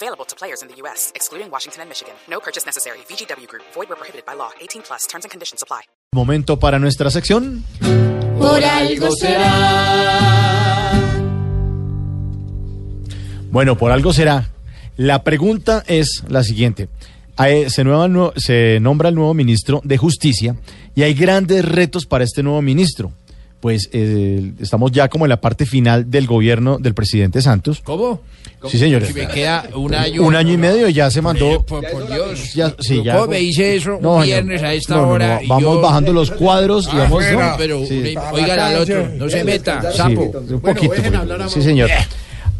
Available to players in the U.S., excluding Washington and Michigan. No purchase necessary. VGW Group. Void where prohibited by law. 18 plus. Terms and conditions apply. Momento para nuestra sección. Por algo será. Bueno, por algo será. La pregunta es la siguiente. Nueva- se nombra el nuevo ministro de Justicia y hay grandes retos para este nuevo ministro. Pues eh, estamos ya como en la parte final del gobierno del presidente Santos. ¿Cómo? Sí, señores. Si me queda un año. Un año y medio ya se mandó. Por, por Dios. Ya, sí, ya- ¿Cómo me dice eso No, un viernes a esta No, no, no, hora? Vamos yo- bajando los cuadros y Ah, vamos. bueno, no, pero sí. oigan al otro, no se meta, Sí, sapo. un poquito. pues. sí, señor.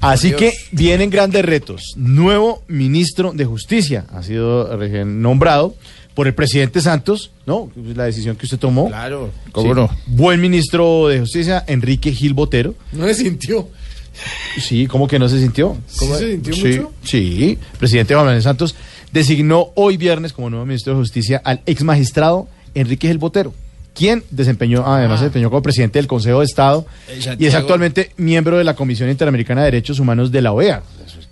Así Dios. que vienen grandes retos. Nuevo ministro de Justicia ha sido recién nombrado por el presidente Santos, ¿no? La decisión que usted tomó. Claro, Sí. ¿cómo no? Buen ministro de Justicia, Enrique Gil Botero. No se sintió. Sí, ¿cómo que no se sintió? ¿Sí se sintió sí, mucho? Sí, presidente Juan Manuel Santos designó hoy viernes como nuevo ministro de Justicia al ex magistrado Enrique Gil Botero, quien desempeñó, además se desempeñó como presidente del Consejo de Estado En y es actualmente miembro de la Comisión Interamericana de Derechos Humanos de la OEA.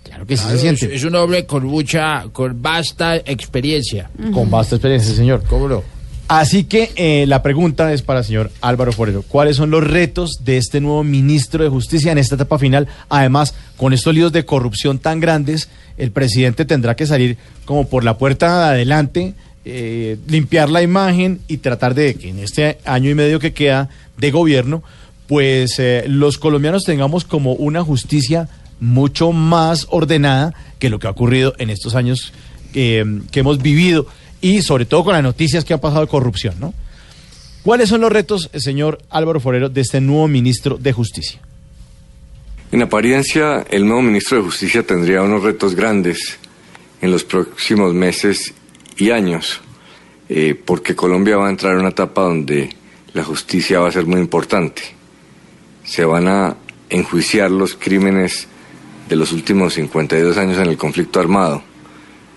Claro que sí se es, siente. es un hombre con mucha, con vasta experiencia. Con vasta experiencia, señor. ¿Cómo no? Así que eh, la pregunta es para el señor Álvaro Forero. ¿Cuáles son los retos de este nuevo ministro de Justicia en esta etapa final? Además, con estos líos de corrupción tan grandes, el presidente tendrá que salir como por la puerta de adelante, eh, limpiar la imagen y tratar de que en este año y medio que queda de gobierno, pues eh, los colombianos tengamos como una justicia mucho más ordenada que lo que ha ocurrido en estos años eh, que hemos vivido y sobre todo con las noticias que han pasado de corrupción, ¿no? ¿Cuáles son los retos, eh, señor Álvaro Forero, de este nuevo ministro de Justicia? En apariencia, el nuevo ministro de Justicia tendría unos retos grandes en los próximos meses y años, eh, porque Colombia va a entrar en una etapa donde la justicia va a ser muy importante. Se van a enjuiciar los crímenes de los últimos 52 años en el conflicto armado,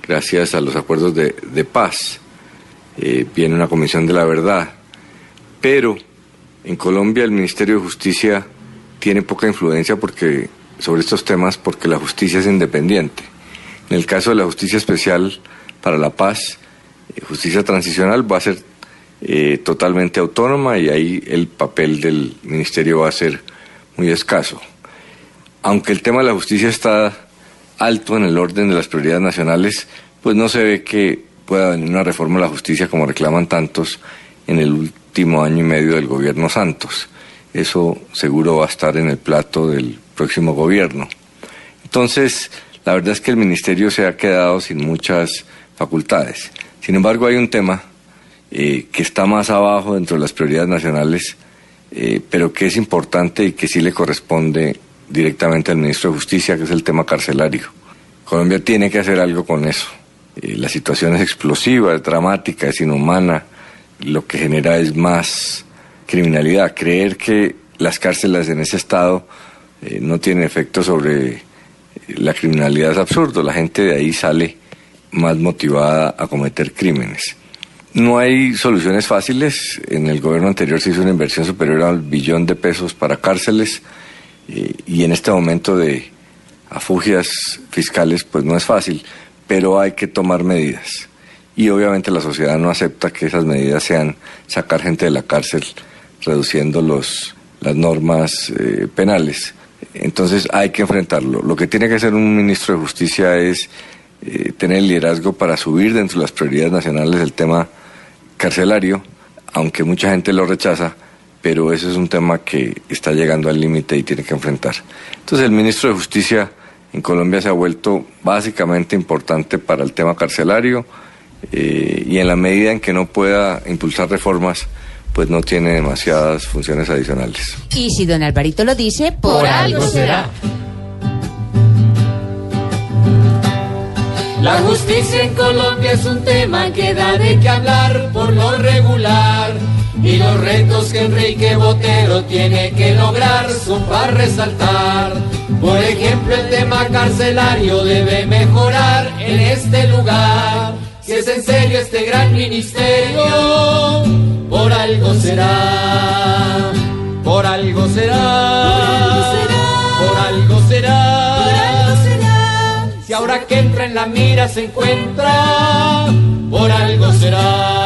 gracias a los acuerdos de, de paz. Eh, viene una comisión de la verdad, pero en Colombia el Ministerio de Justicia tiene poca influencia porque sobre estos temas porque la justicia es independiente. En el caso de la justicia especial para la paz, eh, justicia transicional va a ser eh, totalmente autónoma y ahí el papel del ministerio va a ser muy escaso. Aunque el tema de la justicia está alto en el orden de las prioridades nacionales, pues no se ve que pueda venir una reforma de la justicia como reclaman tantos en el último año y medio del gobierno Santos. Eso seguro va a estar en el plato del próximo gobierno. Entonces, la verdad es que el ministerio se ha quedado sin muchas facultades. Sin embargo, hay un tema eh, que está más abajo dentro de las prioridades nacionales, eh, pero que es importante y que sí le corresponde directamente al ministro de Justicia, que es el tema carcelario. Colombia tiene que hacer algo con eso. Eh, la situación es explosiva, es dramática, es inhumana, lo que genera es más criminalidad. Creer que las cárceles en ese estado no tienen efecto sobre la criminalidad es absurdo. La gente de ahí sale más motivada a cometer crímenes. No hay soluciones fáciles. En el gobierno anterior se hizo una inversión superior al billón de pesos para cárceles eh, y en este momento de afugias fiscales pues no es fácil, pero hay que tomar medidas. Y obviamente la sociedad no acepta que esas medidas sean sacar gente de la cárcel reduciendo los, las normas eh, penales. Entonces hay que enfrentarlo. Lo que tiene que hacer un ministro de Justicia es eh, tener el liderazgo para subir dentro de las prioridades nacionales el tema carcelario, aunque mucha gente lo rechaza, pero eso es un tema que está llegando al límite y tiene que enfrentar. Entonces el ministro de Justicia en Colombia se ha vuelto básicamente importante para el tema carcelario eh, y en la medida en que no pueda impulsar reformas, pues no tiene demasiadas funciones adicionales. Y si don Alvarito lo dice, por, Por algo algo será. La justicia en Colombia es un tema que da de qué hablar por lo regular. Y los retos que Enrique Botero tiene que lograr son para resaltar. Por ejemplo, el tema carcelario debe mejorar en este lugar. Si es en serio este gran ministerio, por algo será. Por algo será. Por ahora que entra en la mira se encuentra, por algo será.